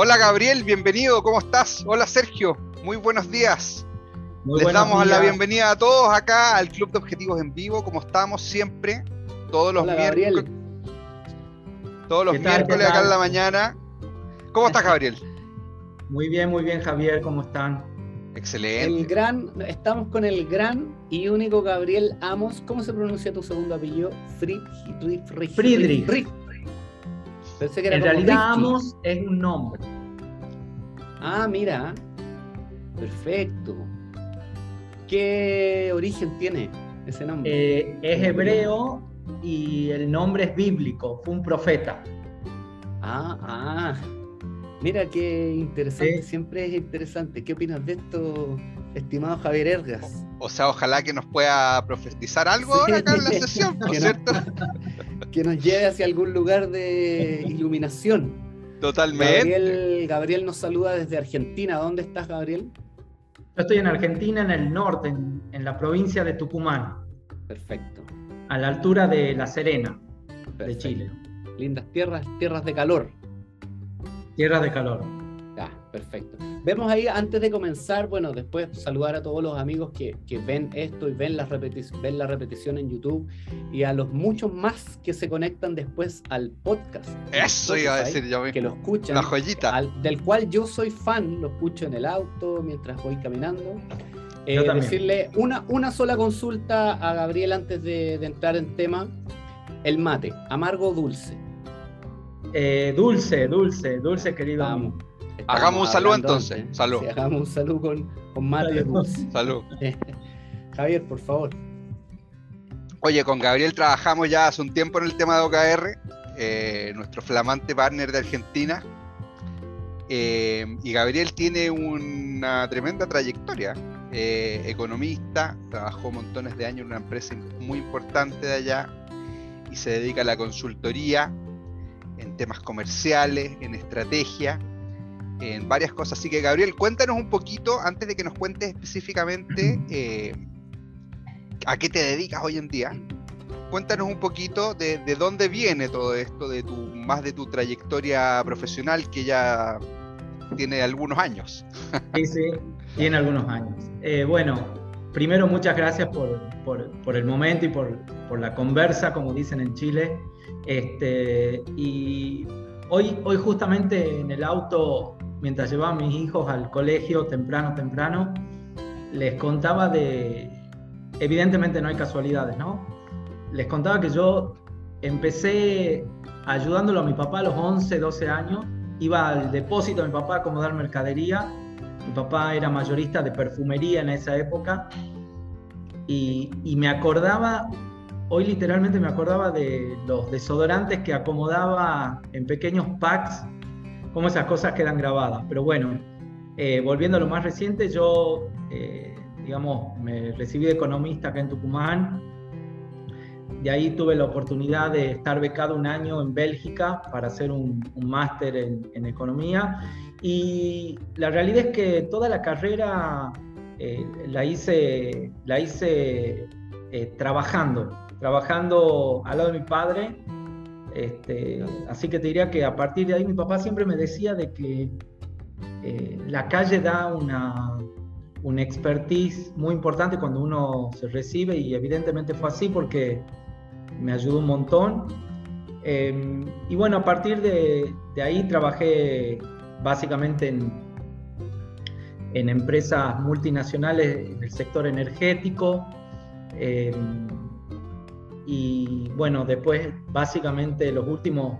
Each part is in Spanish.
Hola Gabriel, bienvenido, ¿cómo estás? Hola Sergio, muy buenos días. Les damos la bienvenida a todos acá al Club de Objetivos en Vivo, como estamos siempre, todos los miércoles. Todos los miércoles acá en la mañana. ¿Cómo estás, Gabriel? Muy bien, muy bien, Javier, ¿cómo están? Excelente. El gran, estamos con el gran y único Gabriel Amos. ¿Cómo se pronuncia tu segundo apellido? Friedrich. Friedrich. Pensé que era en realidad Amos es un nombre. Ah, mira. Perfecto. ¿Qué origen tiene ese nombre? Eh, es hebreo y el nombre es bíblico. Fue un profeta. Ah, ah. Mira qué interesante, siempre es interesante. ¿Qué opinas de esto, estimado Javier Ergas? O sea, ojalá que nos pueda profetizar algo ahora acá en la sesión, ¿no es cierto? que nos lleve hacia algún lugar de iluminación. Totalmente. Gabriel, nos saluda desde Argentina. ¿Dónde estás, Gabriel? Yo estoy en Argentina, en el norte, en, la provincia de Tucumán. Perfecto. A la altura de La Serena, de Chile. Lindas tierras, tierras de calor. Tierra de calor. Perfecto. Vemos ahí, antes de comenzar, bueno, después saludar a todos los amigos que, ven esto y ven la, ven la repetición en YouTube y a los muchos más que se conectan después al podcast. Eso iba a decir yo mismo. Que lo escuchan. La joyita. del cual yo soy fan, lo escucho en el auto mientras voy caminando. Eh, decirle una, una sola consulta a Gabriel antes de, de entrar en tema. El mate, amargo o dulce. Eh, dulce, dulce, dulce, querido. Hagamos un saludo entonces. Salud. hagamos un saludo con, con mate dulce. Salud. Javier, por favor. Oye, con Gabriel trabajamos ya hace un tiempo en el tema de OKR, eh, nuestro flamante partner de Argentina. Eh, y Gabriel tiene una tremenda trayectoria. economista, trabajó montones de años en una empresa muy importante de allá y se dedica a la consultoría en temas comerciales, en estrategia, en varias cosas. Así que Gabriel, cuéntanos un poquito, antes de que nos cuentes específicamente eh, a qué te dedicas hoy en día, cuéntanos un poquito de, dónde viene todo esto, de tu, más de tu trayectoria profesional que ya tiene algunos años. Sí, sí, tiene algunos años. Eh, bueno, primero muchas gracias por, por, el momento y por, por la conversa, como dicen en Chile. Este, y hoy, hoy justamente en el auto, mientras llevaba a mis hijos al colegio temprano, temprano, les contaba de, evidentemente no hay casualidades, ¿no? Les contaba que yo empecé ayudándolo a mi papá a los 11, 12 años, iba al depósito de mi papá a acomodar mercadería, mi papá era mayorista de perfumería en esa época, y, y me acordaba hoy literalmente me acordaba de los desodorantes que acomodaba en pequeños packs, cómo esas cosas quedan grabadas. Pero bueno, eh, volviendo a lo más reciente, yo, eh, digamos, me recibí de economista acá en Tucumán. De ahí tuve la oportunidad de estar becado un año en Bélgica para hacer un, máster en, economía. Y la realidad es que toda la carrera eh, la hice, la hice trabajando trabajando al lado de mi padre. Este, así que te diría que a partir de ahí mi papá siempre me decía de que eh, la calle da una, una expertise muy importante cuando uno se recibe y evidentemente fue así porque me ayudó un montón. Em, y bueno, a partir de, ahí trabajé básicamente en, en empresas multinacionales en el sector energético. Em, y bueno, después básicamente los últimos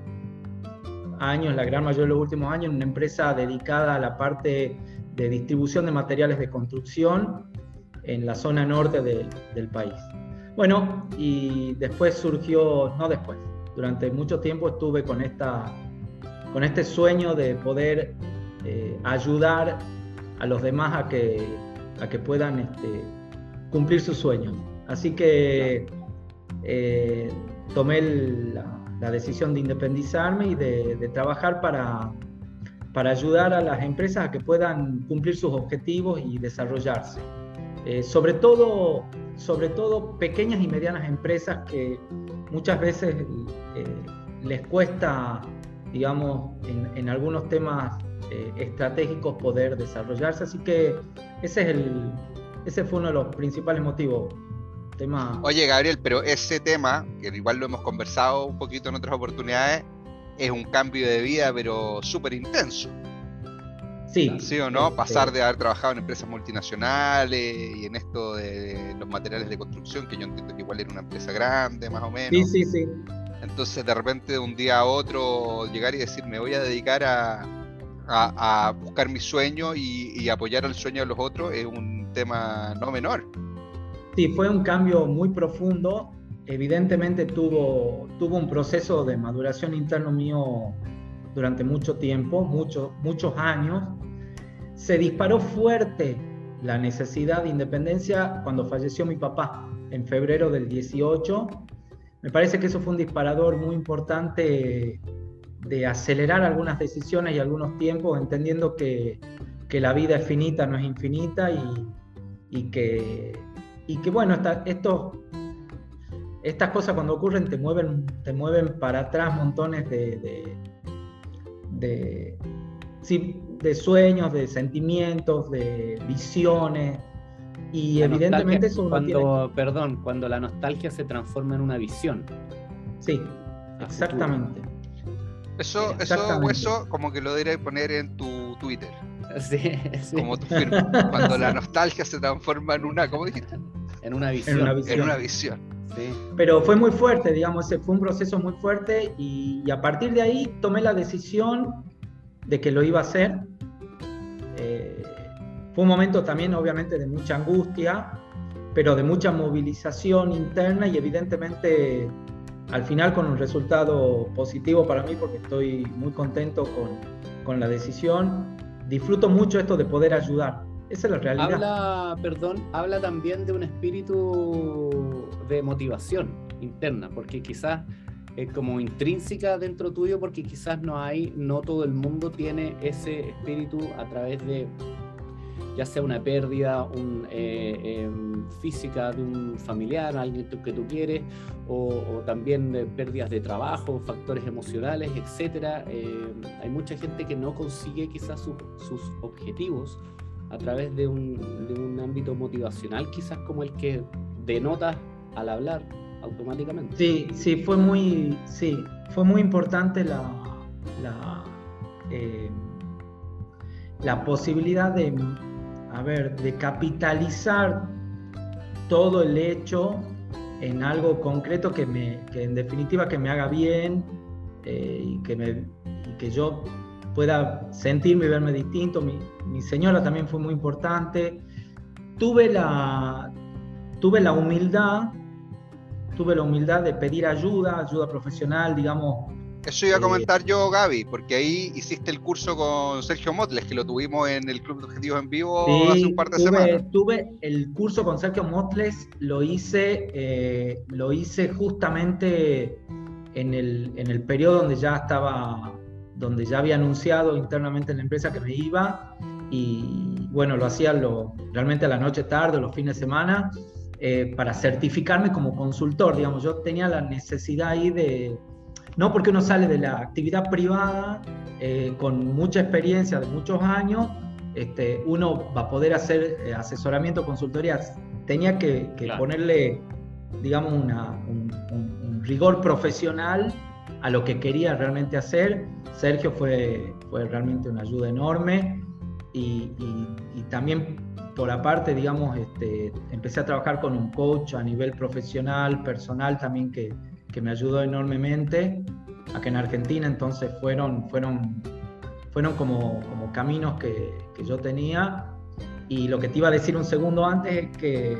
años, la gran mayoría de los últimos años, una empresa dedicada a la parte de distribución de materiales de construcción en la zona norte del país. Bueno, y después surgió, no después, durante mucho tiempo estuve con, esta, con este sueño de poder eh, ayudar a los demás a que, a que puedan este, cumplir sus sueños. Así que eh, tomé la, decisión de independizarme y de, trabajar para, para ayudar a las empresas a que puedan cumplir sus objetivos y desarrollarse. Eh, sobre, todo, sobre todo pequeñas y medianas empresas que muchas veces eh, les cuesta, digamos, en, algunos temas eh, estratégicos poder desarrollarse. Así que ese, es el, ese fue uno de los principales motivos. Tema... Oye, Gabriel, pero ese tema, que igual lo hemos conversado un poquito en otras oportunidades, es un cambio de vida, pero súper intenso. Sí. ¿Sí o no? Pasar de haber trabajado en empresas multinacionales y en esto de los materiales de construcción, que yo entiendo que igual era una empresa grande, más o menos. Sí, sí, sí. Entonces, de repente, de un día a otro, llegar y decir, me voy a dedicar a, a, buscar mi sueño y, apoyar el sueño de los otros, es un tema no menor. Sí, fue un cambio muy profundo. Evidentemente tuvo, tuvo un proceso de maduración interno mío durante mucho tiempo, muchos muchos años. Se disparó fuerte la necesidad de independencia cuando falleció mi papá en febrero del 18. Me parece que eso fue un disparador muy importante de acelerar algunas decisiones y algunos tiempos, entendiendo que, que la vida es finita, no es infinita y, y que, y que bueno, esto, estas cosas cuando ocurren te mueven, te mueven para atrás montones de, de, de sueños, de sentimientos, de visiones. Y evidentemente eso cuando, perdón, cuando la nostalgia se transforma en una visión. Sí, exactamente. Eso, eso, eso como que lo deberías poner en tu Twitter. Sí, sí. Como. Cuando la nostalgia se transforma en una, ¿cómo dijiste? En una visión. En una visión. Sí. Pero fue muy fuerte, digamos, fue un proceso muy fuerte y, a partir de ahí tomé la decisión de que lo iba a hacer. Eh, fue un momento también, obviamente, de mucha angustia, pero de mucha movilización interna y evidentemente al final con un resultado positivo para mí porque estoy muy contento con, con, la decisión. Disfruto mucho esto de poder ayudar. Esa es la realidad. Habla, perdón, habla también de un espíritu de motivación interna, porque quizás es como intrínseca dentro tuyo, porque quizás no hay, no todo el mundo tiene ese espíritu a través de ya sea una pérdida eh, em, física de un familiar, alguien que tú quieres, o, también pérdidas de trabajo, factores emocionales, etc. Eh, hay mucha gente que no consigue quizás sus objetivos a través de un, de un ámbito motivacional, quizás como el que denota al hablar automáticamente. Sí, sí, fue muy, sí, fue muy importante la, la, eh, la posibilidad de a ver, de capitalizar todo el hecho en algo concreto que, me, que en definitiva que me haga bien eh, y, que me, que yo pueda sentirme y verme distinto. Mi, mi, señora también fue muy importante. Tuve la, tuve la humildad, tuve la humildad de pedir ayuda, ayuda profesional, digamos, eso iba a comentar yo, Gaby, porque ahí hiciste el curso con Sergio Motles, que lo tuvimos en el Club de Objetivos en Vivo hace un par de semanas. Tuve el curso con Sergio Motles, lo hice, eh, lo hice justamente en el, en el periodo donde ya estaba, donde ya había anunciado internamente en la empresa que me iba, y bueno, lo hacía lo, realmente a la noche tarde, los fines de semana, eh, para certificarme como consultor, digamos, yo tenía la necesidad ahí de no porque uno sale de la actividad privada eh, con mucha experiencia de muchos años, este, uno va a poder hacer eh, asesoramiento, consultorías. Tenía que, ponerle, digamos, un, rigor profesional a lo que quería realmente hacer. Sergio fue, fue realmente una ayuda enorme y, también por aparte, digamos, este, empecé a trabajar con un coach a nivel profesional, personal también que, que me ayudó enormemente acá en Argentina, entonces fueron, fueron, fueron como, como caminos que, que, yo tenía. Y lo que te iba a decir un segundo antes es que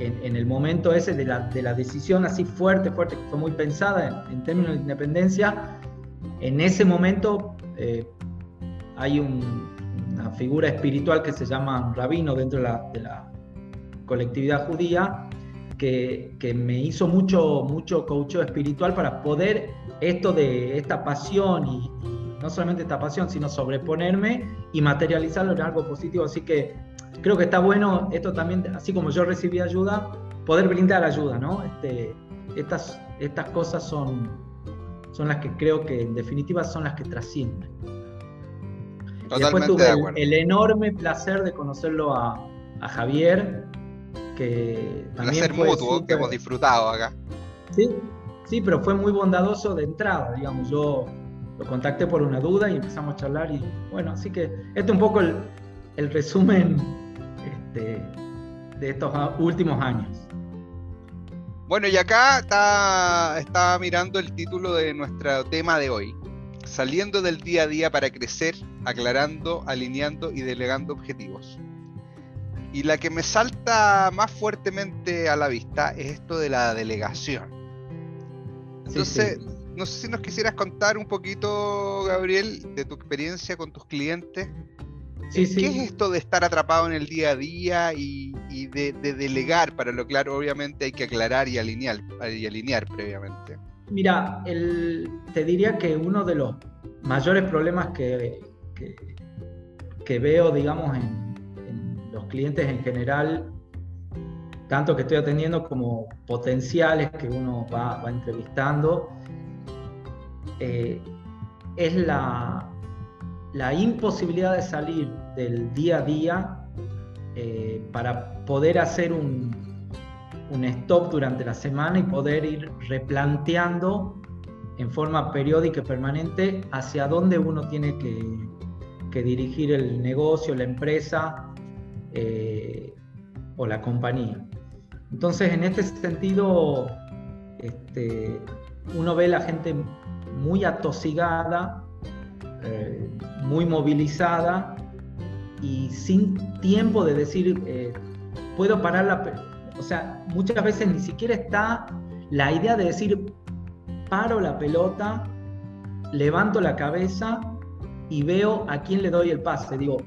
en, el momento ese de la, de la, decisión así fuerte, fuerte, que fue muy pensada en, términos de independencia, en ese momento eh, hay una figura espiritual que se llama rabino dentro de la, de la colectividad judía, que, me hizo mucho, mucho coacheo espiritual para poder esto de esta pasión y, no solamente esta pasión, sino sobreponerme y materializarlo en algo positivo. Así que creo que está bueno esto también, así como yo recibí ayuda, poder brindar ayuda, ¿no? Este, estas, estas cosas son, son las que creo que en definitiva son las que trascienden. después tuve el, enorme placer de conocerlo a, Javier, que también placer mutuo que hemos disfrutado acá. Sí, sí, pero fue muy bondadoso de entrada, digamos, yo lo contacté por una duda y empezamos a charlar y bueno, así que este es un poco el, resumen este, de estos últimos años. Bueno, y acá está, está mirando el título de nuestro tema de hoy, saliendo del día a día para crecer, aclarando, alineando y delegando objetivos. Y la que me salta más fuertemente a la vista es esto de la delegación. Entonces, no sé si nos quisieras contar un poquito, Gabriel, de tu experiencia con tus clientes. ¿Qué es esto de estar atrapado en el día a día y, de, delegar? Para lo claro, obviamente hay que aclarar y alinear, y alinear previamente. Mira, te diría que uno de los mayores problemas que, que, veo, digamos, en, los clientes en general, tanto que estoy atendiendo como potenciales que uno va, entrevistando, eh, es la, la, imposibilidad de salir del día a día eh, para poder hacer un, un stop durante la semana y poder ir replanteando en forma periódica y permanente hacia dónde uno tiene que, dirigir el negocio, la empresa eh, o la compañía. Entonces, en este sentido, este, uno ve la gente muy atosigada, eh, muy movilizada y sin tiempo de decir, eh, puedo parar la o sea, muchas veces ni siquiera está la idea de decir, paro la pelota, levanto la cabeza y veo a quién le doy el pase. Digo,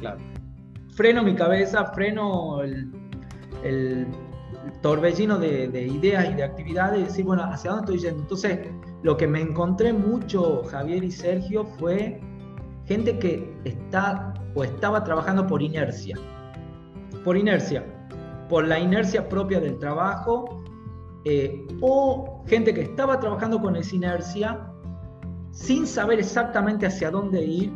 claro. Freno mi cabeza, freno el, torbellino de, de, ideas y de actividades y decir, bueno, ¿hacia dónde estoy yendo? Entonces, lo que me encontré mucho, Javier y Sergio, fue gente que está o estaba trabajando por inercia. Por inercia por la inercia propia del trabajo, eh, o gente que estaba trabajando con esa inercia sin saber exactamente hacia dónde ir,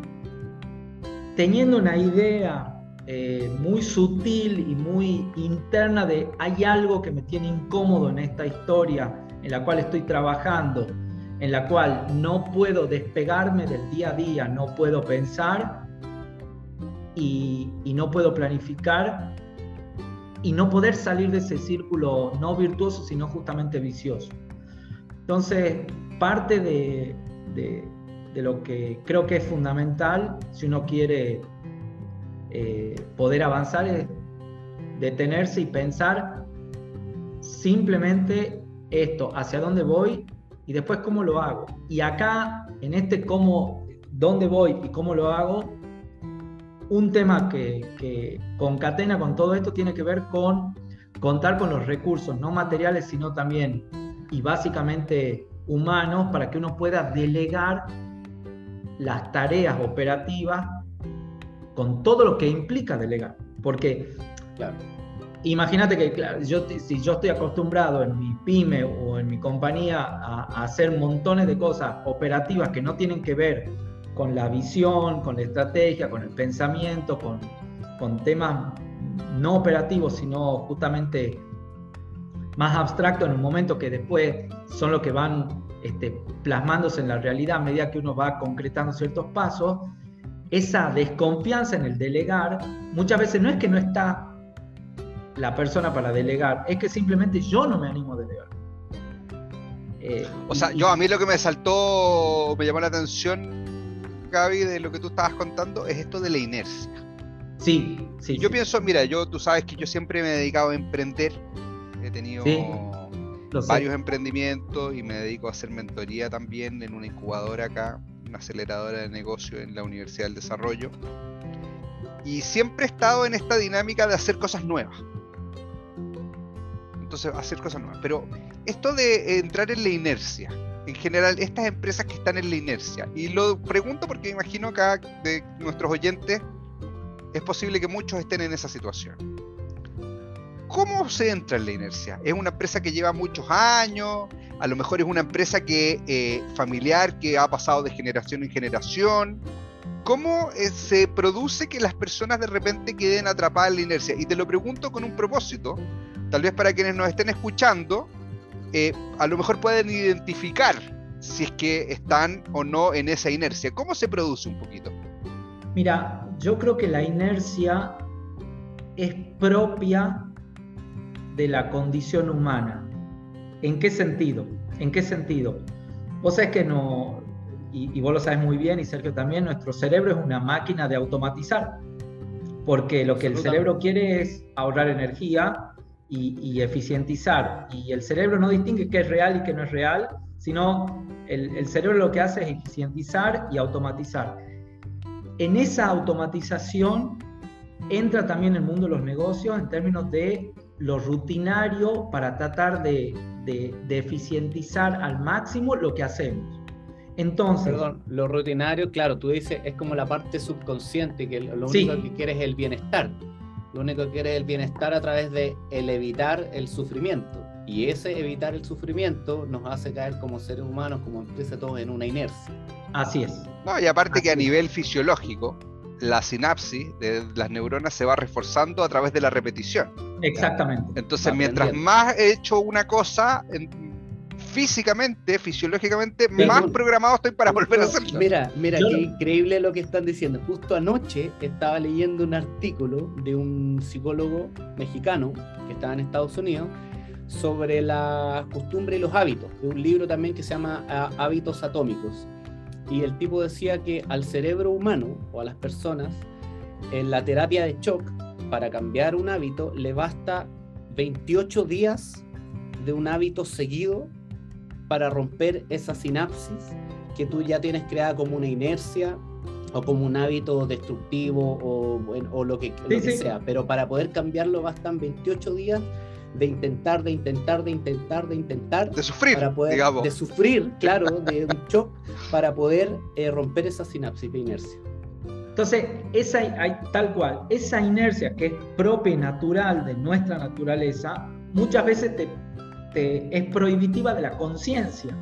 teniendo una idea eh, muy sutil y muy interna de hay algo que me tiene incómodo en esta historia en la cual estoy trabajando, en la cual no puedo despegarme del día a día, no puedo pensar y, y no puedo planificar y no poder salir de ese círculo no virtuoso, sino justamente vicioso. Entonces, parte de, lo que creo que es fundamental si uno quiere eh, poder avanzar es detenerse y pensar simplemente esto, hacia dónde voy y después cómo lo hago. Y acá, en este cómo, dónde voy y cómo lo hago, un tema que, concatena con todo esto tiene que ver con contar con los recursos, no materiales, sino también y básicamente humanos, para que uno pueda delegar las tareas operativas con todo lo que implica delegar. Porque, imagínate que claro, yo, si yo estoy acostumbrado en mi pyme o en mi compañía a hacer montones de cosas operativas que no tienen que ver con la visión, con la estrategia, con el pensamiento, con, con temas no operativos, sino justamente más abstractos en un momento que después son los que van este, plasmándose en la realidad a medida que uno va concretando ciertos pasos, esa desconfianza en el delegar, muchas veces no es que no está la persona para delegar, es que simplemente yo no me animo a delegar. Eh, o sea, yo a mí lo que me saltó, me llamó la atención Gaby, de lo que tú estabas contando, es esto de la inercia. Sí, sí. Yo pienso, mira, yo tú sabes que yo siempre me he dedicado a emprender. He tenido varios emprendimientos y me dedico a hacer mentoría también en una incubadora acá, una aceleradora de negocio en la Universidad del Desarrollo. Y siempre he estado en esta dinámica de hacer cosas nuevas. Entonces, hacer cosas nuevas. Pero esto de entrar en la inercia, en general estas empresas que están en la inercia. Y lo pregunto porque imagino que de nuestros oyentes es posible que muchos estén en esa situación. ¿Cómo se entra en la inercia? ¿Es una empresa que lleva muchos años? A lo mejor es una empresa que eh, familiar que ha pasado de generación en generación. ¿cómo eh, se produce que las personas de repente queden atrapadas en la inercia? Y te lo pregunto con un propósito, tal vez para quienes nos estén escuchando, eh, a lo mejor pueden identificar si es que están o no en esa inercia. ¿Cómo se produce un poquito? Mira, yo creo que la inercia es propia de la condición humana. ¿En qué sentido? ¿En qué sentido? Vos sabés que no, y, vos lo sabes muy bien, y Sergio también, nuestro cerebro es una máquina de automatizar, porque lo que el cerebro quiere es ahorrar energía y, eficientizar, y el cerebro no distingue qué es real y qué no es real, sino el, el cerebro lo que hace es eficientizar y automatizar. En esa automatización entra también el mundo de los negocios en términos de lo rutinario para tratar de, de, eficientizar al máximo lo que hacemos. Entonces. Perdón, lo rutinario, claro, tú dices, es como la parte subconsciente, que lo único que quieres es el bienestar. Lo único que quieres es el bienestar a través de el evitar el sufrimiento. Y ese evitar el sufrimiento nos hace caer como seres humanos, como empresa, todos en una inercia. Así es. No, y aparte que a nivel fisiológico, la sinapsis de las neuronas se va reforzando a través de la repetición. Exactamente. Entonces, mientras más he hecho una cosa, físicamente, fisiológicamente, más programado estoy para volver a hacerlo. Mira, mira, qué increíble lo que están diciendo. Justo anoche estaba leyendo un artículo de un psicólogo mexicano que estaba en Estados Unidos sobre la costumbre y los hábitos, de un libro también que se llama ah, Hábitos Atómicos y el tipo decía que al cerebro humano o a las personas, en la terapia de shock, para cambiar un hábito, le basta 28 días de un hábito seguido para romper esa sinapsis que tú ya tienes creada como una inercia o como un hábito destructivo o, lo que, sea. Pero para poder cambiarlo bastan 28 días de intentar, de intentar, de intentar, de intentar. De sufrir, para poder, De sufrir, claro, de un shock, para poder eh, romper esa sinapsis de inercia. Entonces, esa, tal cual, esa inercia que es propia y natural de nuestra naturaleza, muchas veces te, te es prohibitiva de la conciencia.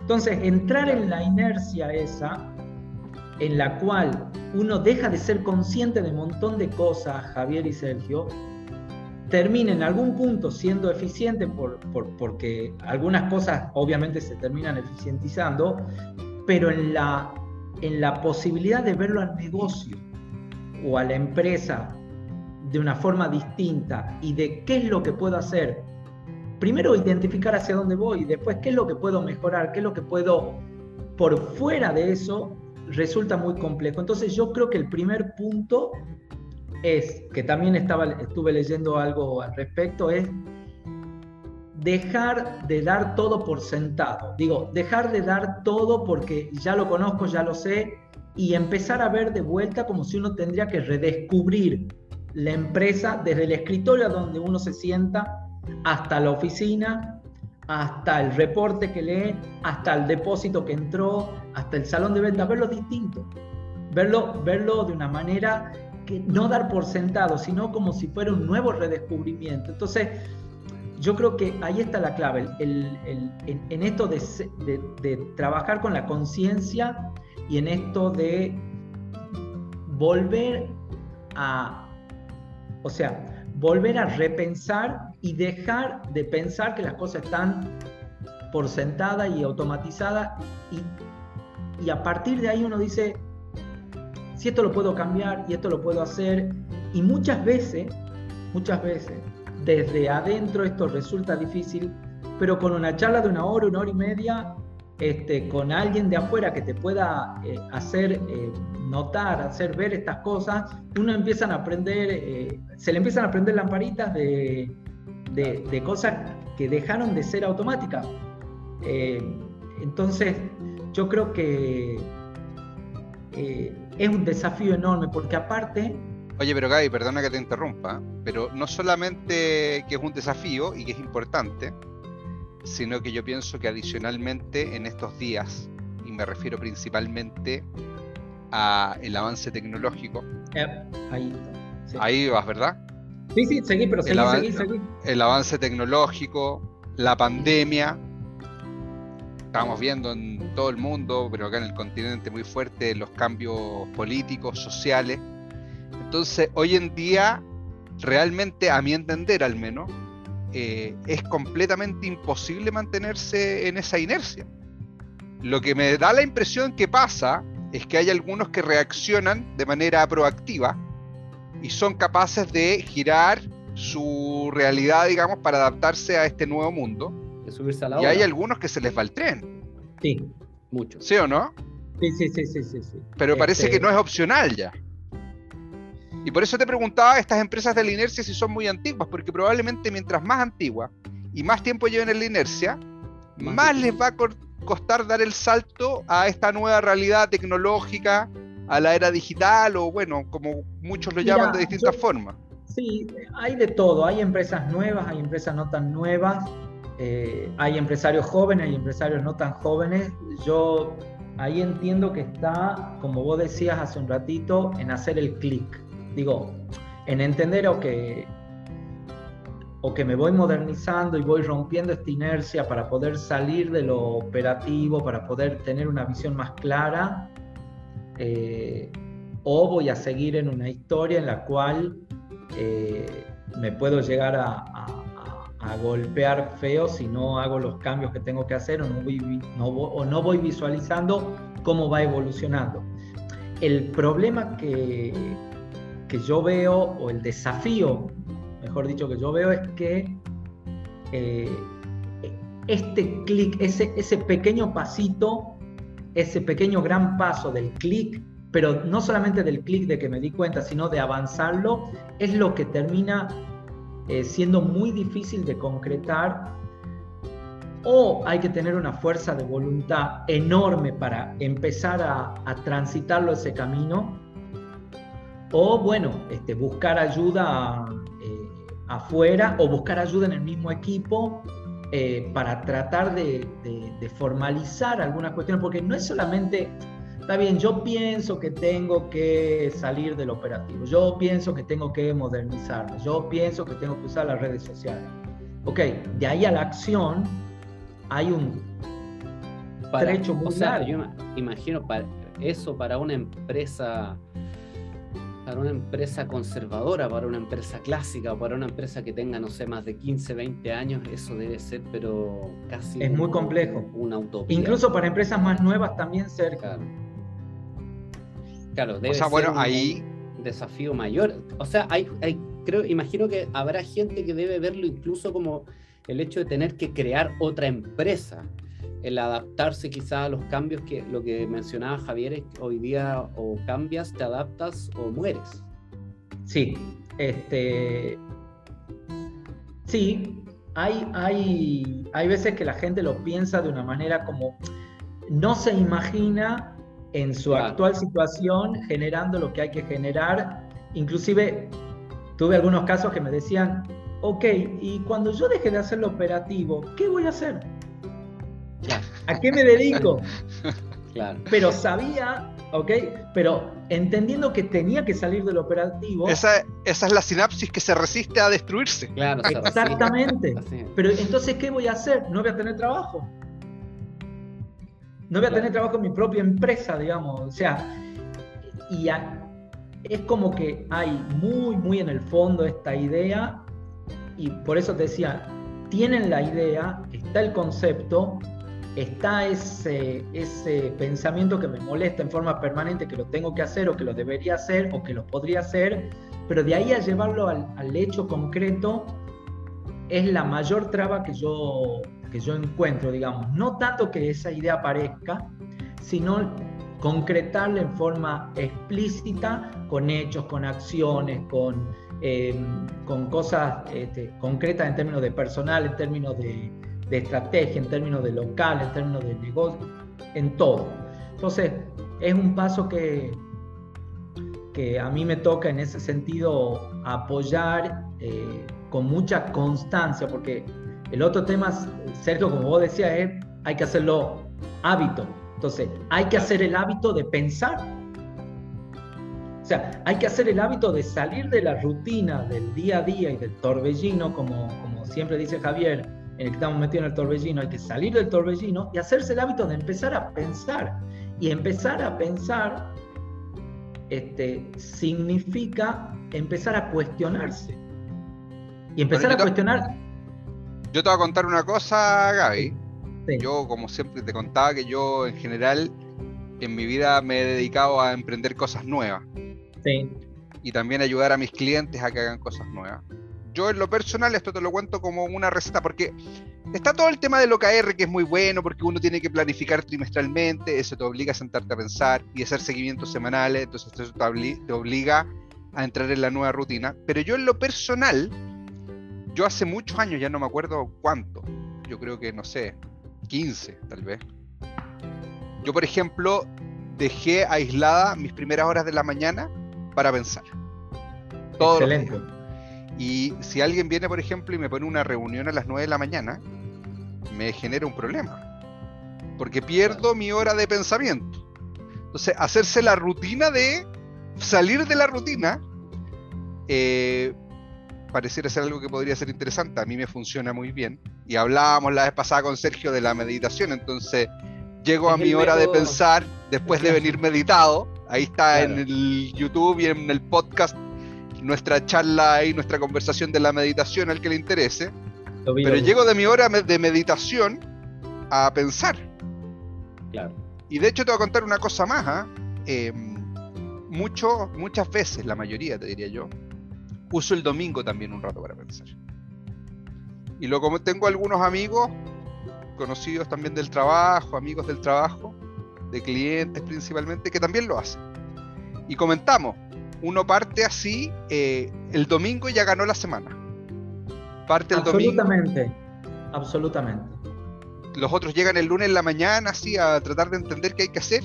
Entonces, entrar en la inercia esa, en la cual uno deja de ser consciente de un montón de cosas, Javier y Sergio, termine en algún punto siendo eficiente por, porque algunas cosas obviamente se terminan eficientizando, pero en la, en la posibilidad de verlo al negocio o a la empresa de una forma distinta y de qué es lo que puedo hacer. Primero identificar hacia dónde voy después qué es lo que puedo mejorar, qué es lo que puedo por fuera de eso resulta muy complejo. Entonces yo creo que el primer punto es, que también estaba, estuve leyendo algo al respecto, es dejar de dar todo por sentado. Digo, dejar de dar todo porque ya lo conozco, ya lo sé, y empezar a ver de vuelta como si uno tendría que redescubrir la empresa desde el escritorio donde uno se sienta hasta la oficina, hasta el reporte que lee, hasta el depósito que entró, hasta el salón de venta, verlo distinto, verlo, verlo de una manera no dar por sentado, sino como si fuera un nuevo redescubrimiento. Entonces, yo creo que ahí está la clave, en, esto de, trabajar con la conciencia y en esto de volver a, o sea, volver a repensar y dejar de pensar que las cosas están por sentada y automatizadas y, y a partir de ahí uno dice, si esto lo puedo cambiar y esto lo puedo hacer. Y muchas veces, muchas veces, desde adentro esto resulta difícil, pero con una charla de una hora, una hora y media, este, con alguien de afuera que te pueda eh, hacer eh, notar, hacer ver estas cosas, uno empieza a aprender, eh, se le empiezan a aprender lamparitas de, de, de, cosas que dejaron de ser automáticas. entonces, yo creo que es un desafío enorme porque aparte... Oye, pero Gaby, perdona que te interrumpa, pero no solamente que es un desafío y que es importante, sino que yo pienso que adicionalmente en estos días, y me refiero principalmente a el avance tecnológico. Eh, ahí, ahí vas, ¿verdad? Sí, sí, seguí, pero seguí, seguí, seguí. El avance tecnológico, la pandemia, estamos viendo en todo el mundo, pero acá en el continente muy fuerte, los cambios políticos, sociales. Entonces, hoy en día, realmente, a mi entender al menos, eh, es completamente imposible mantenerse en esa inercia. Lo que me da la impresión que pasa es que hay algunos que reaccionan de manera proactiva y son capaces de girar su realidad, digamos, para adaptarse a este nuevo mundo. subirse a la y hay algunos que se les va el tren. Sí. Muchos. ¿Sí o no? Sí, sí, sí, sí, sí. sí. Pero parece Este, que no es opcional ya. Y por eso te preguntaba estas empresas de la inercia si son muy antiguas, porque probablemente mientras más antiguas y más tiempo lleven en la inercia, Más les va a costar dar el salto a esta nueva realidad tecnológica, a la era digital o bueno, como muchos lo Mira, llaman de distintas yo- formas. Sí, hay de todo. Hay empresas nuevas, hay empresas no tan nuevas, eh, hay empresarios jóvenes, hay empresarios no tan jóvenes. Yo ahí entiendo que está, como vos decías hace un ratito, en hacer el clic. Digo, en entender o que, o que me voy modernizando y voy rompiendo esta inercia para poder salir de lo operativo, para poder tener una visión más clara. eh, o voy a seguir en una historia en la cual eh, me puedo llegar a, a- a- golpear feo si no hago los cambios que tengo que hacer o no voy, no o no voy visualizando cómo va evolucionando. El problema que, que yo veo, o el desafío, mejor dicho, que yo veo es que eh, este clic, ese, ese pequeño pasito, ese pequeño gran paso del clic, pero no solamente del clic de que me di cuenta, sino de avanzarlo, es lo que termina eh, siendo muy difícil de concretar. O hay que tener una fuerza de voluntad enorme para empezar a, a transitarlo ese camino. O bueno, este, buscar ayuda eh, afuera o buscar ayuda en el mismo equipo eh, para tratar de, de- de formalizar algunas cuestiones, porque no es solamente, está bien, yo pienso que tengo que salir del operativo, yo pienso que tengo que modernizarme, yo pienso que tengo que usar las redes sociales. Ok, de ahí a la acción hay un Para, trecho muy o sea, largo. yo ima- imagino para eso para una empresa para una empresa conservadora, para una empresa clásica, para una empresa que tenga, no sé, más de 15, 20 años, eso debe ser, pero casi Es muy complejo. Una utopía. Incluso para empresas más nuevas también ser Claro. Claro, debe O sea, ser bueno, un ahí desafío mayor. O sea, hay, hay, creo, imagino que habrá gente que debe verlo incluso como el hecho de tener que crear otra empresa, el adaptarse quizás a los cambios que lo que mencionaba Javier es que hoy día o cambias, te adaptas o mueres. Sí, este, sí, hay, hay, hay veces que la gente lo piensa de una manera como no se imagina en su Claro. actual situación generando lo que hay que generar. Inclusive tuve algunos casos que me decían, ok, y cuando yo deje de hacer lo operativo, ¿qué voy a hacer? Claro, ¿A qué me dedico? claro. Pero sabía, ok, pero entendiendo que tenía que salir del operativo. esa, esa es la sinapsis que se resiste a destruirse. Claro. Exactamente. Pero entonces, ¿qué voy a hacer? No voy a tener trabajo. No voy a Claro. tener trabajo en mi propia empresa, digamos. O sea, y a- es como que hay muy, muy en el fondo esta idea, y por eso te decía, tienen la idea, está el concepto, está ese, ese pensamiento que me molesta en forma permanente, que lo tengo que hacer o que lo debería hacer o que lo podría hacer, pero de ahí a llevarlo al, al hecho concreto es la mayor traba que yo, que yo encuentro, digamos. No tanto que esa idea aparezca, sino concretarla en forma explícita, con hechos, con acciones, con, eh, con cosas este, concretas en términos de personal, en términos de, de estrategia, en términos de local, en términos de negocio, en todo. Entonces, es un paso que, que a mí me toca en ese sentido apoyar eh, con mucha constancia, porque el otro tema, Sergio, como vos decías, es hay que hacerlo hábito. Entonces, hay que hacer el hábito de pensar. O sea, hay que hacer el hábito de salir de la rutina del día a día y del torbellino, como, como siempre dice Javier, en el que estamos metidos en el torbellino, hay que salir del torbellino y hacerse el hábito de empezar a pensar. Y empezar a pensar este, significa empezar a cuestionarse. Y empezar a cuestionar. Yo te voy a contar una cosa, Gaby. Yo, como siempre, te contaba que yo, en general, en mi vida me he dedicado a emprender cosas nuevas. Sí. Y también ayudar a mis clientes a que hagan cosas nuevas. Yo, en lo personal, esto te lo cuento como una receta, porque está todo el tema del OKR, que es muy bueno, porque uno tiene que planificar trimestralmente, eso te obliga a sentarte a pensar y hacer seguimientos semanales, entonces eso te obliga a entrar en la nueva rutina. Pero yo, en lo personal, yo hace muchos años, ya no me acuerdo cuánto, yo creo que, no sé, 15 tal vez. Yo, por ejemplo, dejé aislada mis primeras horas de la mañana para pensar. Todo Excelente. Y si alguien viene, por ejemplo, y me pone una reunión a las 9 de la mañana, me genera un problema. Porque pierdo mi hora de pensamiento. Entonces, hacerse la rutina de salir de la rutina eh, pareciera ser algo que podría ser interesante. A mí me funciona muy bien. Y hablábamos la vez pasada con Sergio de la meditación. Entonces, llego a mi hora de pensar después de venir meditado. Ahí está en el YouTube y en el podcast nuestra charla y nuestra conversación de la meditación al que le interese. Pero llego de mi hora de meditación a pensar. Claro. Y de hecho te voy a contar una cosa más. ¿ah? Em, mucho, muchas veces, la mayoría te diría yo, uso el domingo también un rato para pensar. Y luego tengo algunos amigos, conocidos también del trabajo, amigos del trabajo, de clientes principalmente, que también lo hacen. Y comentamos, uno parte así, eh, el domingo ya ganó la semana. Parte el domingo. Absolutamente, absolutamente. Los otros llegan el lunes en la mañana, así, a tratar de entender qué hay que hacer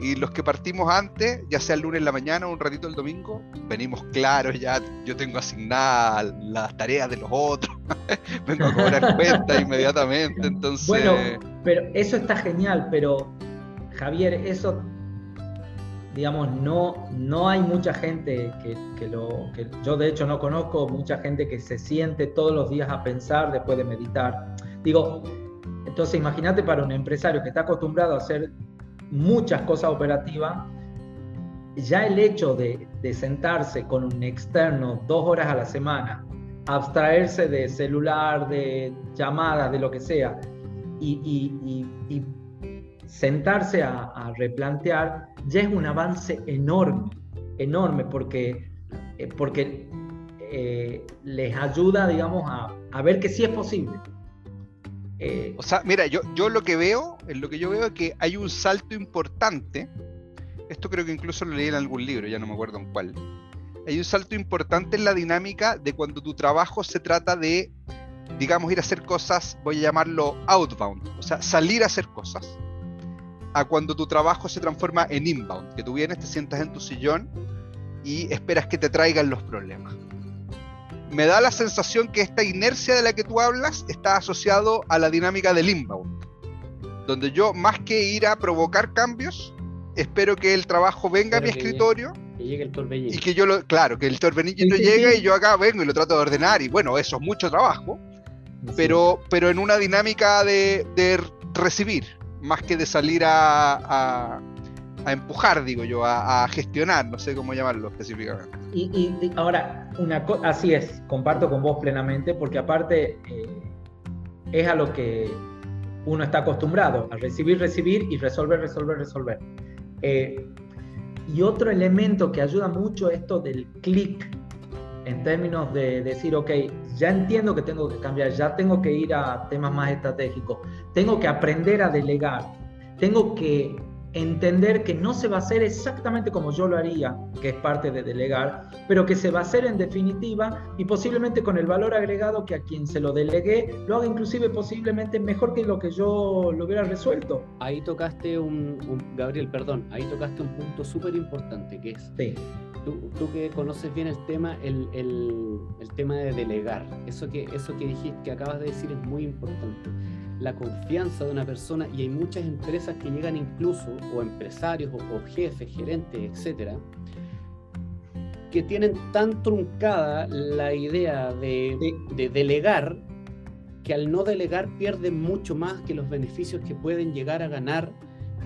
y los que partimos antes, ya sea el lunes en la mañana o un ratito el domingo, venimos claros ya. Yo tengo asignadas las tareas de los otros. Vengo a cobrar cuenta inmediatamente. Entonces. Bueno, pero eso está genial, pero Javier, eso digamos, no, no hay mucha gente que, que, lo, que yo de hecho no conozco, mucha gente que se siente todos los días a pensar después de meditar. Digo, entonces imagínate para un empresario que está acostumbrado a hacer muchas cosas operativas, ya el hecho de, sentarse con un externo dos horas a la semana, abstraerse de celular, de llamadas, de lo que sea, y, sentarse a, replantear, ya es un avance enorme, enorme, porque, eh, porque eh, les ayuda, digamos, a, a ver que sí es posible. Eh, o sea, mira, yo, yo lo que veo, lo que yo veo es que hay un salto importante. Esto creo que incluso lo leí en algún libro, ya no me acuerdo en cuál. Hay un salto importante en la dinámica de cuando tu trabajo se trata de, digamos, ir a hacer cosas, voy a llamarlo outbound, o sea, salir a hacer cosas, a cuando tu trabajo se transforma en inbound, que tú vienes, te sientas en tu sillón y esperas que te traigan los problemas. Me da la sensación que esta inercia de la que tú hablas está asociado a la dinámica del inbound, donde yo más que ir a provocar cambios, espero que el trabajo venga a mi escritorio y que yo lo, claro, que el torbellino llegue y yo acá vengo y lo trato de ordenar y bueno, eso es mucho trabajo, pero, pero en una dinámica de, recibir, más que de salir a, a empujar, digo yo, a, gestionar, no sé cómo llamarlo específicamente. Y, ahora, una así es, comparto con vos plenamente, porque aparte eh, es a lo que uno está acostumbrado, a recibir, recibir y resolver, resolver, resolver. Eh, y otro elemento que ayuda mucho esto del clic, en términos de decir, ok, ya entiendo que tengo que cambiar, ya tengo que ir a temas más estratégicos, tengo que aprender a delegar, tengo que entender que no se va a hacer exactamente como yo lo haría, que es parte de delegar, pero que se va a hacer en definitiva y posiblemente con el valor agregado que a quien se lo delegué lo haga inclusive posiblemente mejor que lo que yo lo hubiera resuelto. Ahí tocaste un, Gabriel, perdón, ahí tocaste un punto súper importante que es... Tú, tú, que conoces bien el tema, el, el, el tema de delegar, eso que, eso que dijiste, que acabas de decir es muy importante la confianza de una persona y hay muchas empresas que llegan incluso, o empresarios, o, jefes, gerentes, etcétera, que tienen tan truncada la idea de, delegar que al no delegar pierden mucho más que los beneficios que pueden llegar a ganar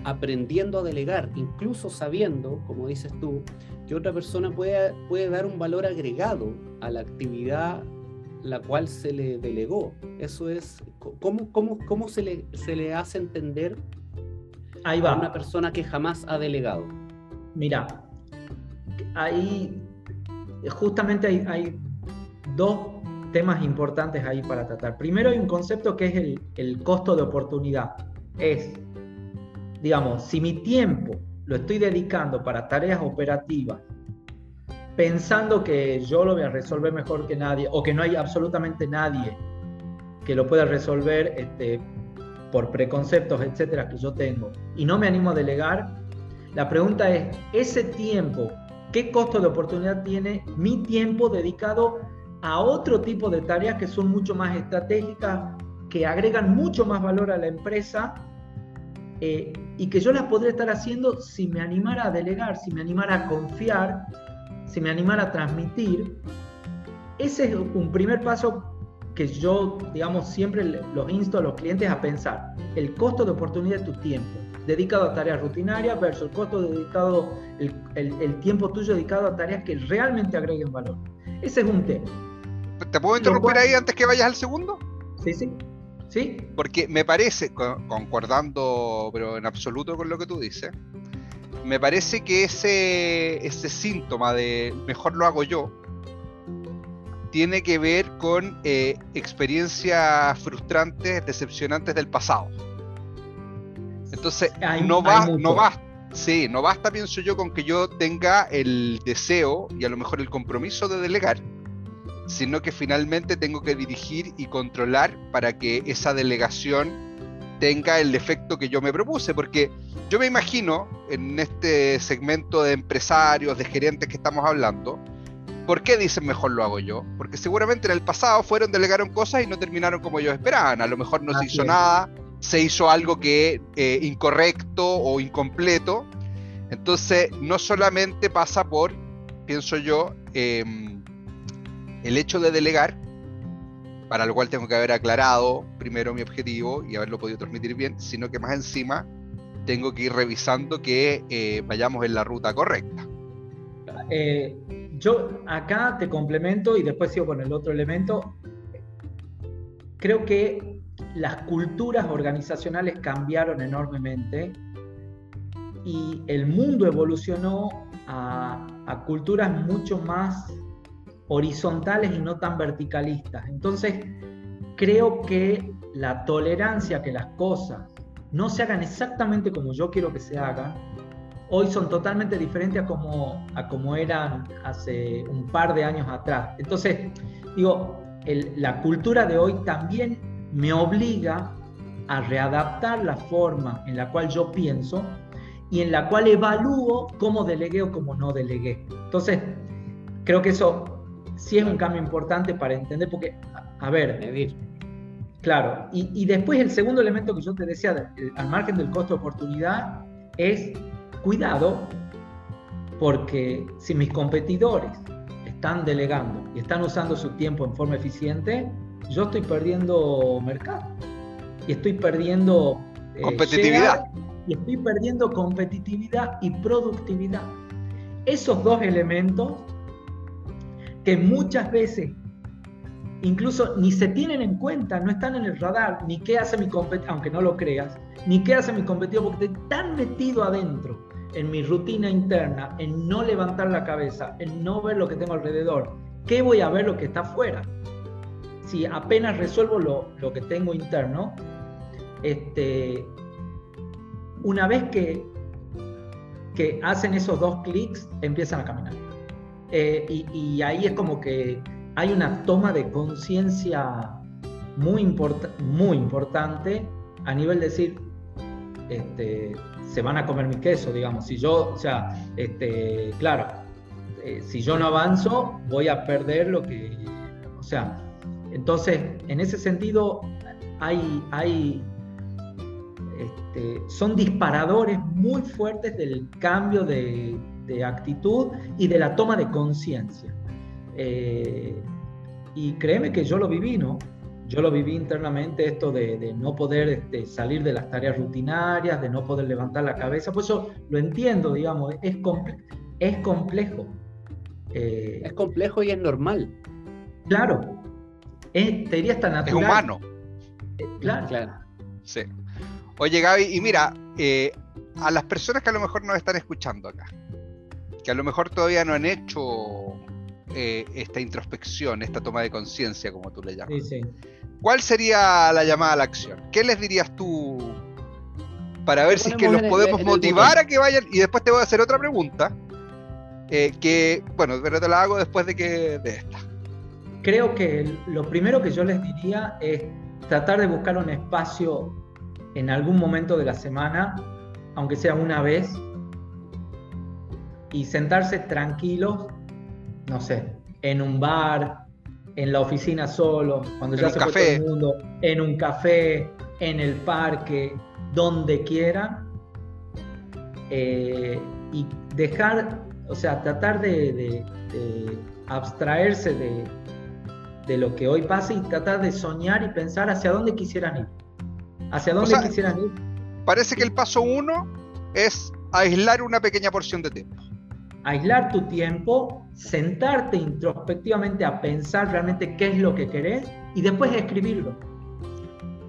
aprendiendo a delegar, incluso sabiendo, como dices tú, que otra persona puede, puede dar un valor agregado a la actividad la cual se le delegó. Eso es, ¿cómo, cómo, cómo se, le, se le hace entender Ahí va. a una persona que jamás ha delegado? Mira, ahí justamente hay, hay dos temas importantes ahí para tratar. Primero hay un concepto que es el, el costo de oportunidad. Es digamos, si mi tiempo lo estoy dedicando para tareas operativas, pensando que yo lo voy a resolver mejor que nadie o que no hay absolutamente nadie que lo pueda resolver este, por preconceptos, etcétera, que yo tengo, y no me animo a delegar, la pregunta es, ese tiempo, ¿qué costo de oportunidad tiene mi tiempo dedicado a otro tipo de tareas que son mucho más estratégicas, que agregan mucho más valor a la empresa eh, y que yo las podría estar haciendo si me animara a delegar, si me animara a confiar, si me animara a transmitir. Ese es un primer paso que yo, digamos, siempre los insto a los clientes a pensar. El costo de oportunidad de tu tiempo, dedicado a tareas rutinarias versus el costo dedicado, el, el tiempo tuyo dedicado a tareas que realmente agreguen valor. Ese es un tema. ¿Te puedo interrumpir ahí antes que vayas al segundo? Sí, sí. ¿Sí? Porque me parece, concordando, pero en absoluto con lo que tú dices, me parece que ese, ese síntoma de mejor lo hago yo tiene que ver con eh, experiencias frustrantes, decepcionantes del pasado. Entonces, no, va, no basta, sí, no basta, pienso yo, con que yo tenga el deseo y a lo mejor el compromiso de delegar sino que finalmente tengo que dirigir y controlar para que esa delegación tenga el efecto que yo me propuse, porque yo me imagino en este segmento de empresarios, de gerentes que estamos hablando, ¿por qué dicen mejor lo hago yo? Porque seguramente en el pasado fueron, delegaron cosas y no terminaron como ellos esperaban, a lo mejor no se hizo nada, se hizo algo que eh, incorrecto o incompleto, entonces no solamente pasa por, pienso yo, eh, el hecho de delegar, para lo cual tengo que haber aclarado primero mi objetivo y haberlo podido transmitir bien, sino que más encima tengo que ir revisando que eh, vayamos en la ruta correcta. Eh, yo acá te complemento y después sigo con el otro elemento. Creo que las culturas organizacionales cambiaron enormemente y el mundo evolucionó a, a culturas mucho más horizontales y no tan verticalistas. Entonces, creo que la tolerancia que las cosas no se hagan exactamente como yo quiero que se hagan, hoy son totalmente diferentes a como, a como eran hace un par de años atrás. Entonces, digo, la cultura de hoy también me obliga a readaptar la forma en la cual yo pienso y en la cual evalúo cómo delegué o cómo no delegué. Entonces, creo que eso sí es un cambio importante para entender, porque, a, ver, medir. Claro, y, después el segundo elemento que yo te decía, al margen del costo de oportunidad, es cuidado, porque si mis competidores están delegando y están usando su tiempo en forma eficiente, yo estoy perdiendo mercado y estoy perdiendo eh, competitividad. y estoy perdiendo competitividad y productividad. Esos dos elementos que muchas veces incluso ni se tienen en cuenta, no están en el radar, ni qué hace mi competidor, aunque no lo creas, ni qué hace mi competidor, porque estoy tan metido adentro en mi rutina interna, en no levantar la cabeza, en no ver lo que tengo alrededor, ¿qué voy a ver lo que está afuera? Si apenas resuelvo lo, lo que tengo interno, este, una vez que, que hacen esos dos clics, empiezan a caminar. Eh, y, ahí es como que hay una toma de conciencia muy, muy importante a nivel de decir, este, se van a comer mi queso, digamos. Si yo, o sea, este, claro, eh, si yo no avanzo, voy a perder lo que, o sea, entonces, en ese sentido, hay, hay este, son disparadores muy fuertes del cambio de, de actitud y de la toma de conciencia. Eh, y créeme que yo lo viví, ¿no? yo lo viví internamente, esto de, no poder este, salir de las tareas rutinarias, de no poder levantar la cabeza, por eso lo entiendo, digamos, es, es complejo. Eh, es complejo y es normal. Claro, es, te diría hasta natural. Es humano. Eh, claro. claro. Sí. Oye, Gaby, y mira, eh, a las personas que a lo mejor nos están escuchando acá, que a lo mejor todavía no han hecho esta introspección, esta toma de conciencia, como tú le llamas. Sí, sí. ¿Cuál sería la llamada a la acción? ¿Qué les dirías tú para ver si es que los podemos motivar a que vayan? Y después te voy a hacer otra pregunta, eh, que, bueno, pero te la hago después de, que, de esta. Creo que lo primero que yo les diría es tratar de buscar un espacio en algún momento de la semana, aunque sea una vez, y sentarse tranquilos, no sé, en un bar, en la oficina solo, cuando ya se fue todo el mundo, en un café, en el parque, donde quieran, eh, y dejar, o sea, tratar de, abstraerse de, de, lo que hoy pasa y tratar de soñar y pensar hacia dónde quisieran ir. Hacia dónde quisieran ir. Parece que el paso uno es aislar una pequeña porción de tiempo aislar tu tiempo, sentarte introspectivamente a pensar realmente qué es lo que querés y después escribirlo.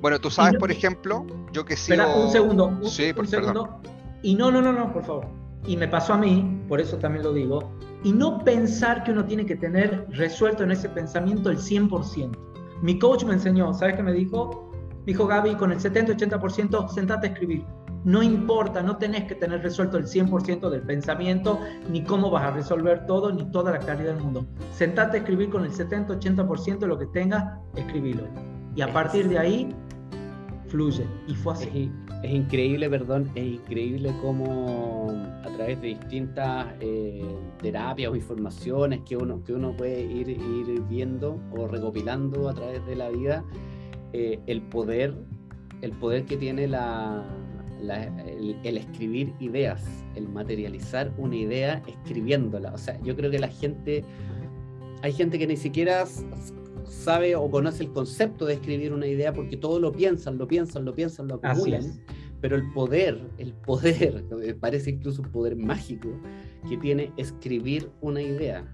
Bueno, tú sabes, por ejemplo, yo que sigo... Espera, un segundo, un, sí, un segundo. Y no, no, no, no, por favor. Y me pasó a mí, por eso también lo digo, y no pensar que uno tiene que tener resuelto en ese pensamiento el 100%. Mi coach me enseñó, ¿sabes qué me dijo? Me dijo, Gaby, con el 70-80% sentate a escribir. No importa, no tenés que tener resuelto el 100% del pensamiento, ni cómo vas a resolver todo, ni toda la claridad del mundo. Sentate a escribir con el 70-80% de lo que tengas, escribilo. Y a partir de ahí, fluye. Y fue así. Es, increíble, perdón, es increíble cómo a través de distintas eh, terapias o informaciones que uno, que uno puede ir, ir viendo o recopilando a través de la vida, eh, el poder, el poder que tiene la, el, escribir ideas, el materializar una idea escribiéndola. O sea, yo creo que la gente, hay gente que ni siquiera sabe o conoce el concepto de escribir una idea porque todo lo piensan, lo piensan, lo piensan, lo acumulan. Pero el poder, el poder, parece incluso un poder mágico que tiene escribir una idea.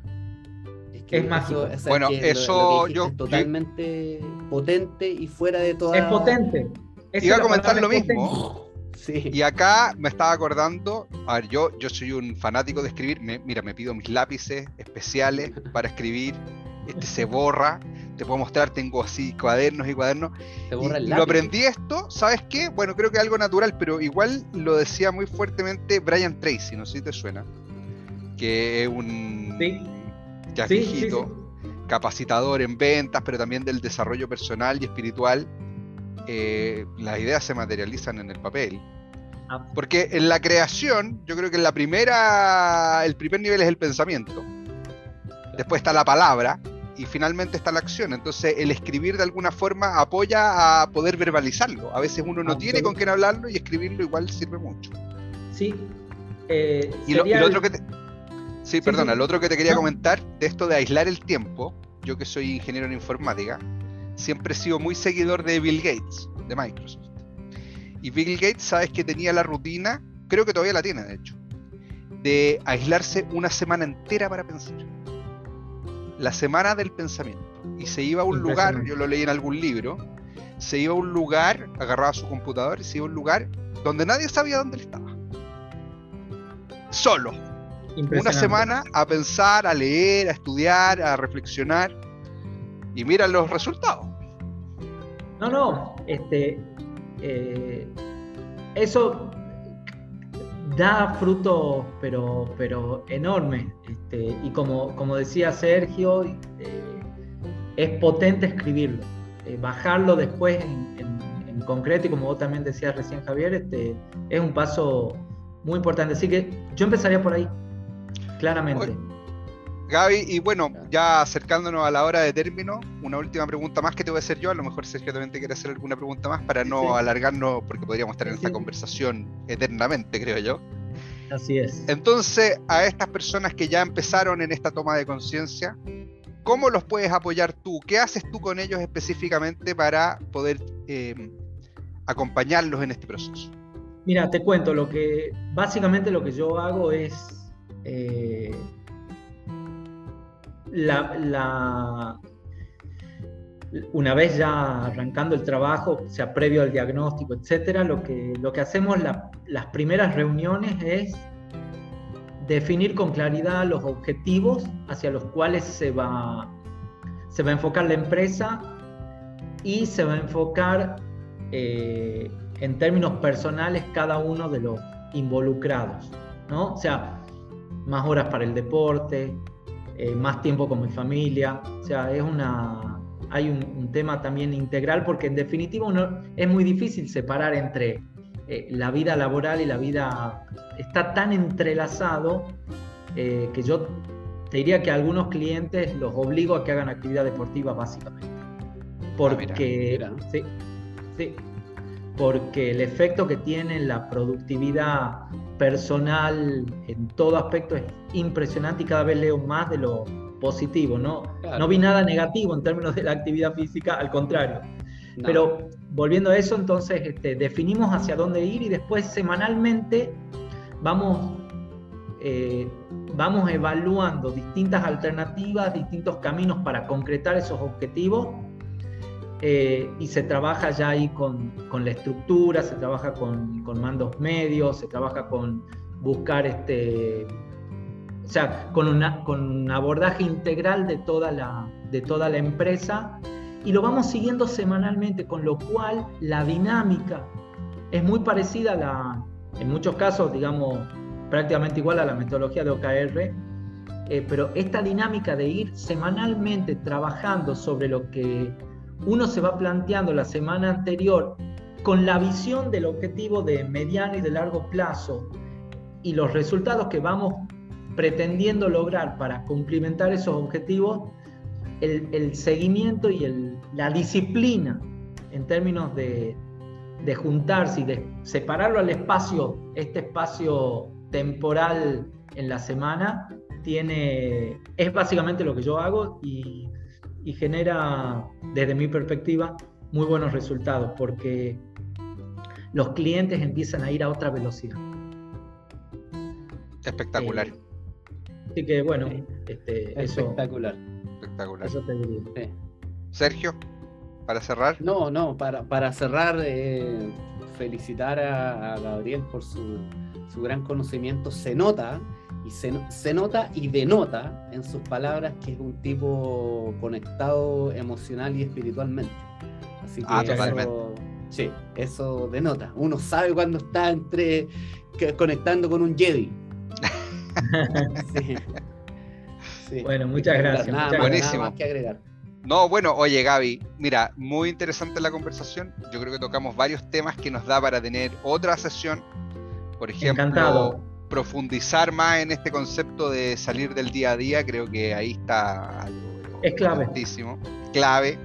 Es, mágico. bueno, eso yo es totalmente potente y fuera de toda. Es potente. Iba a comentar lo mismo. Y acá me estaba acordando, a ver, yo, yo soy un fanático de escribir, mira, me pido mis lápices especiales para escribir, este se borra, te puedo mostrar, tengo así cuadernos y cuadernos. y, lo aprendí esto, ¿sabes qué? Bueno, creo que algo natural, pero igual lo decía muy fuertemente Brian Tracy, no sé si te suena, que es un sí. capacitador en ventas, pero también del desarrollo personal y espiritual eh, las ideas se materializan en el papel. Ah. Porque en la creación, yo creo que en la primera, el primer nivel es el pensamiento. Después está la palabra y finalmente está la acción. Entonces, el escribir de alguna forma apoya a poder verbalizarlo. A veces uno no tiene con quién hablarlo y escribirlo igual sirve mucho. Sí. Eh, y, lo, otro que te, sí, perdona, el otro que te quería comentar de esto de aislar el tiempo, yo que soy ingeniero en informática, siempre he sido muy seguidor de Bill Gates, de Microsoft. Y Bill Gates, sabes que tenía la rutina, creo que todavía la tiene de hecho, de aislarse una semana entera para pensar. La semana del pensamiento. Y se iba a un lugar, yo lo leí en algún libro, se iba a un lugar, agarraba su computador y se iba a un lugar donde nadie sabía dónde él estaba. Solo. Una semana a pensar, a leer, a estudiar, a reflexionar. Y mira los resultados. No, no, este, eh, eso da frutos, pero, pero enormes. Este, y como, como decía Sergio, eh, es potente escribirlo. Eh, bajarlo después en, concreto, y como vos también decías recién, Javier, este, es un paso muy importante. Así que yo empezaría por ahí, claramente. Gaby, y bueno, ya acercándonos a la hora de término, una última pregunta más que te voy a hacer yo. A lo mejor Sergio también te quiere hacer alguna pregunta más para no alargarnos, porque podríamos estar en esta conversación eternamente, creo yo. Así es. Entonces, a estas personas que ya empezaron en esta toma de conciencia, ¿cómo los puedes apoyar tú? ¿Qué haces tú con ellos específicamente para poder eh, acompañarlos en este proceso? Mira, te cuento, lo que básicamente lo que yo hago es eh, una vez ya arrancando el trabajo, sea, previo al diagnóstico, etcétera, lo que, lo que hacemos las primeras reuniones es definir con claridad los objetivos hacia los cuales se va, se va a enfocar la empresa y se va a enfocar eh, en términos personales cada uno de los involucrados, ¿no? O sea, más horas para el deporte, eh, más tiempo con mi familia, o sea, es una, hay un, tema también integral porque en definitiva uno, es muy difícil separar entre eh, la vida laboral y la vida, está tan entrelazado eh, que yo te diría que a algunos clientes los obligo a que hagan actividad deportiva básicamente. Ah, porque, Sí, sí, porque el efecto que tiene la productividad personal en todo aspecto es impresionante y cada vez leo más de lo positivo, ¿no? No vi nada negativo en términos de la actividad física, al contrario. Pero volviendo a eso, entonces este, definimos hacia dónde ir y después semanalmente vamos, eh, vamos evaluando distintas alternativas, distintos caminos para concretar esos objetivos eh, y se trabaja ya ahí con, con, la estructura, se trabaja con, con, mandos medios, se trabaja con buscar este, o sea, con, una, con un abordaje integral de toda, la, de toda la empresa y lo vamos siguiendo semanalmente, con lo cual la dinámica es muy parecida a la, en muchos casos, digamos, prácticamente igual a la metodología de OKR, eh, pero esta dinámica de ir semanalmente trabajando sobre lo que uno se va planteando la semana anterior con la visión del objetivo de mediano y de largo plazo y los resultados que vamos pretendiendo lograr para cumplimentar esos objetivos, el, seguimiento y la disciplina en términos de, de juntarse y de separarlo al espacio, este espacio temporal en la semana, tiene, es básicamente lo que yo hago y y genera, desde mi perspectiva, muy buenos resultados porque los clientes empiezan a ir a otra velocidad. Espectacular. Eh, así que bueno, este, espectacular. espectacular. Eso te diría. Sergio, para cerrar. No, no, para, para cerrar, eh, felicitar a, a, Gabriel por su, su gran conocimiento. Se nota y se, nota y denota en sus palabras que es un tipo conectado emocional y espiritualmente. Así que ah, eso, sí, eso denota. Uno sabe cuando está entre conectando con un Jedi. Bueno, muchas gracias. Nada, Buenísimo. que agregar. No, bueno, oye Gaby, mira, muy interesante la conversación. Yo creo que tocamos varios temas que nos da para tener otra sesión. Por ejemplo, Encantado profundizar más en este concepto de salir del día a día, creo que ahí está algo es clave. Clave.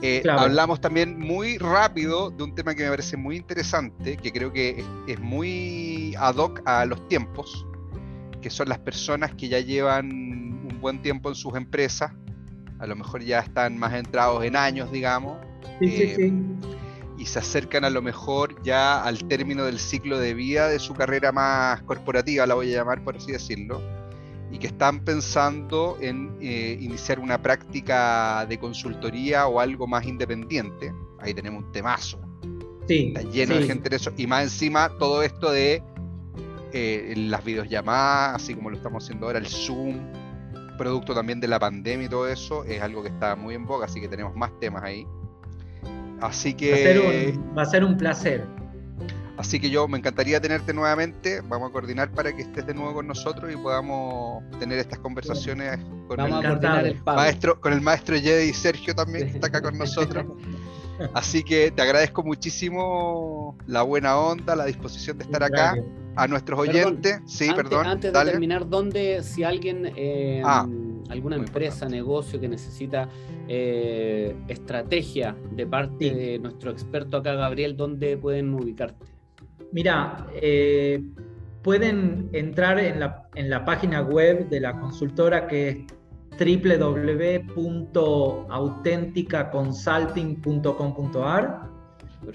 Eh, hablamos también muy rápido de un tema que me parece muy interesante, que creo que es, muy ad hoc a los tiempos, que son las personas que ya llevan un buen tiempo en sus empresas, a lo mejor ya están más entrados en años, digamos. Sí, sí, eh, sí y se acercan a lo mejor ya al término del ciclo de vida de su carrera más corporativa, la voy a llamar por así decirlo, y que están pensando en eh, iniciar una práctica de consultoría o algo más independiente. Ahí tenemos un temazo. Sí, Está lleno de gente de eso. Y más encima todo esto de eh, las videollamadas, así como lo estamos haciendo ahora, el Zoom, producto también de la pandemia y todo eso, es algo que está muy en boga, así que tenemos más temas ahí. Así que. Va a, ser un, placer. Así que yo me encantaría tenerte nuevamente. Vamos a coordinar para que estés de nuevo con nosotros y podamos tener estas conversaciones con, el, maestro, con el maestro Jedi Sergio también, que está acá con nosotros. Así que te agradezco muchísimo la buena onda, la disposición de estar acá. A nuestros oyentes, sí, antes, perdón. Antes de terminar, ¿dónde, si alguien, eh, ah, alguna empresa, negocio que necesita eh, estrategia de parte de nuestro experto acá, Gabriel, ¿dónde pueden ubicarte? Mira, eh, pueden entrar en la, en la, página web de la consultora que es www.autenticaconsulting.com.ar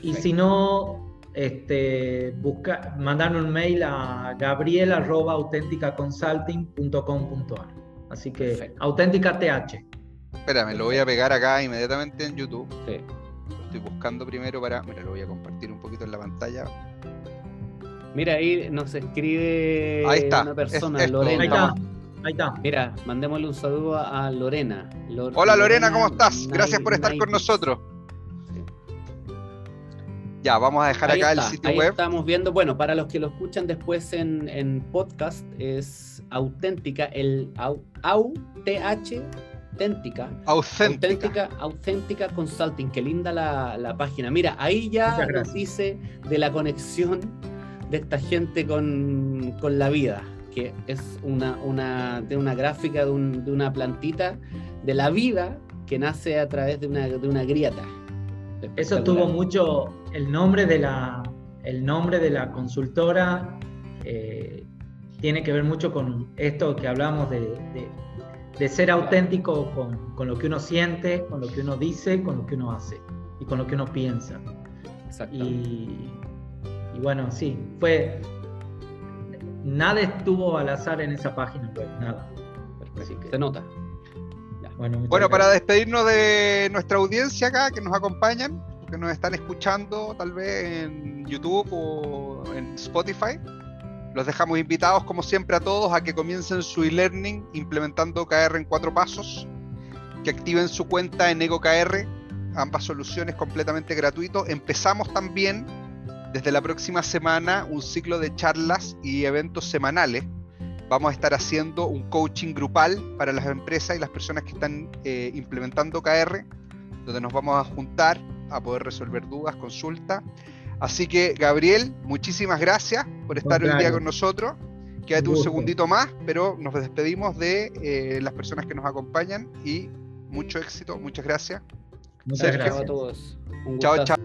y si no, este, busca, mandarme un mail a gabriel.autenticaconsulting.com.ar. Así que auténtica TH. Espérame, lo voy a pegar acá inmediatamente en YouTube. Sí. Lo estoy buscando primero para. Mira, lo voy a compartir un poquito en la pantalla. Mira, ahí nos escribe una persona, Lorena. Ahí está. Ahí está. Mira, mandémosle un saludo a Lorena. Hola Lorena, ¿cómo estás? Gracias por estar con nosotros. Ya, vamos a dejar acá el sitio ahí web. Estamos viendo, bueno, para los que lo escuchan después en, podcast, es auténtica, el au, TH auténtica. Auténtica. Auténtica Consulting. Qué linda la, página. Mira, ahí ya nos dice de la conexión de esta gente con, la vida, que es una, una, de una gráfica de, una plantita de la vida que nace a través de una, de una grieta. Eso tuvo mucho, el nombre de la, el nombre de la consultora eh, tiene que ver mucho con esto que hablamos de, ser auténtico con, lo que uno siente, con lo que uno dice, con lo que uno hace y con lo que uno piensa. Y, y bueno, sí, fue. Nada estuvo al azar en esa página web, nada. Se nota. Bueno, para despedirnos de nuestra audiencia acá, que nos acompañan, que nos están escuchando tal vez en YouTube o en Spotify, los dejamos invitados como siempre a todos a que comiencen su e-learning implementando OKR en cuatro pasos, que activen su cuenta en EgoKR, ambas soluciones completamente gratuitos. Empezamos también desde la próxima semana un ciclo de charlas y eventos semanales vamos a estar haciendo un coaching grupal para las empresas y las personas que están eh, implementando KR, donde nos vamos a juntar a poder resolver dudas, consultas. Así que, Gabriel, muchísimas gracias por estar hoy día con nosotros. Quédate un, segundito más, pero nos despedimos de eh, las personas que nos acompañan y mucho éxito, muchas gracias. Muchas gracias a todos. chao, chao.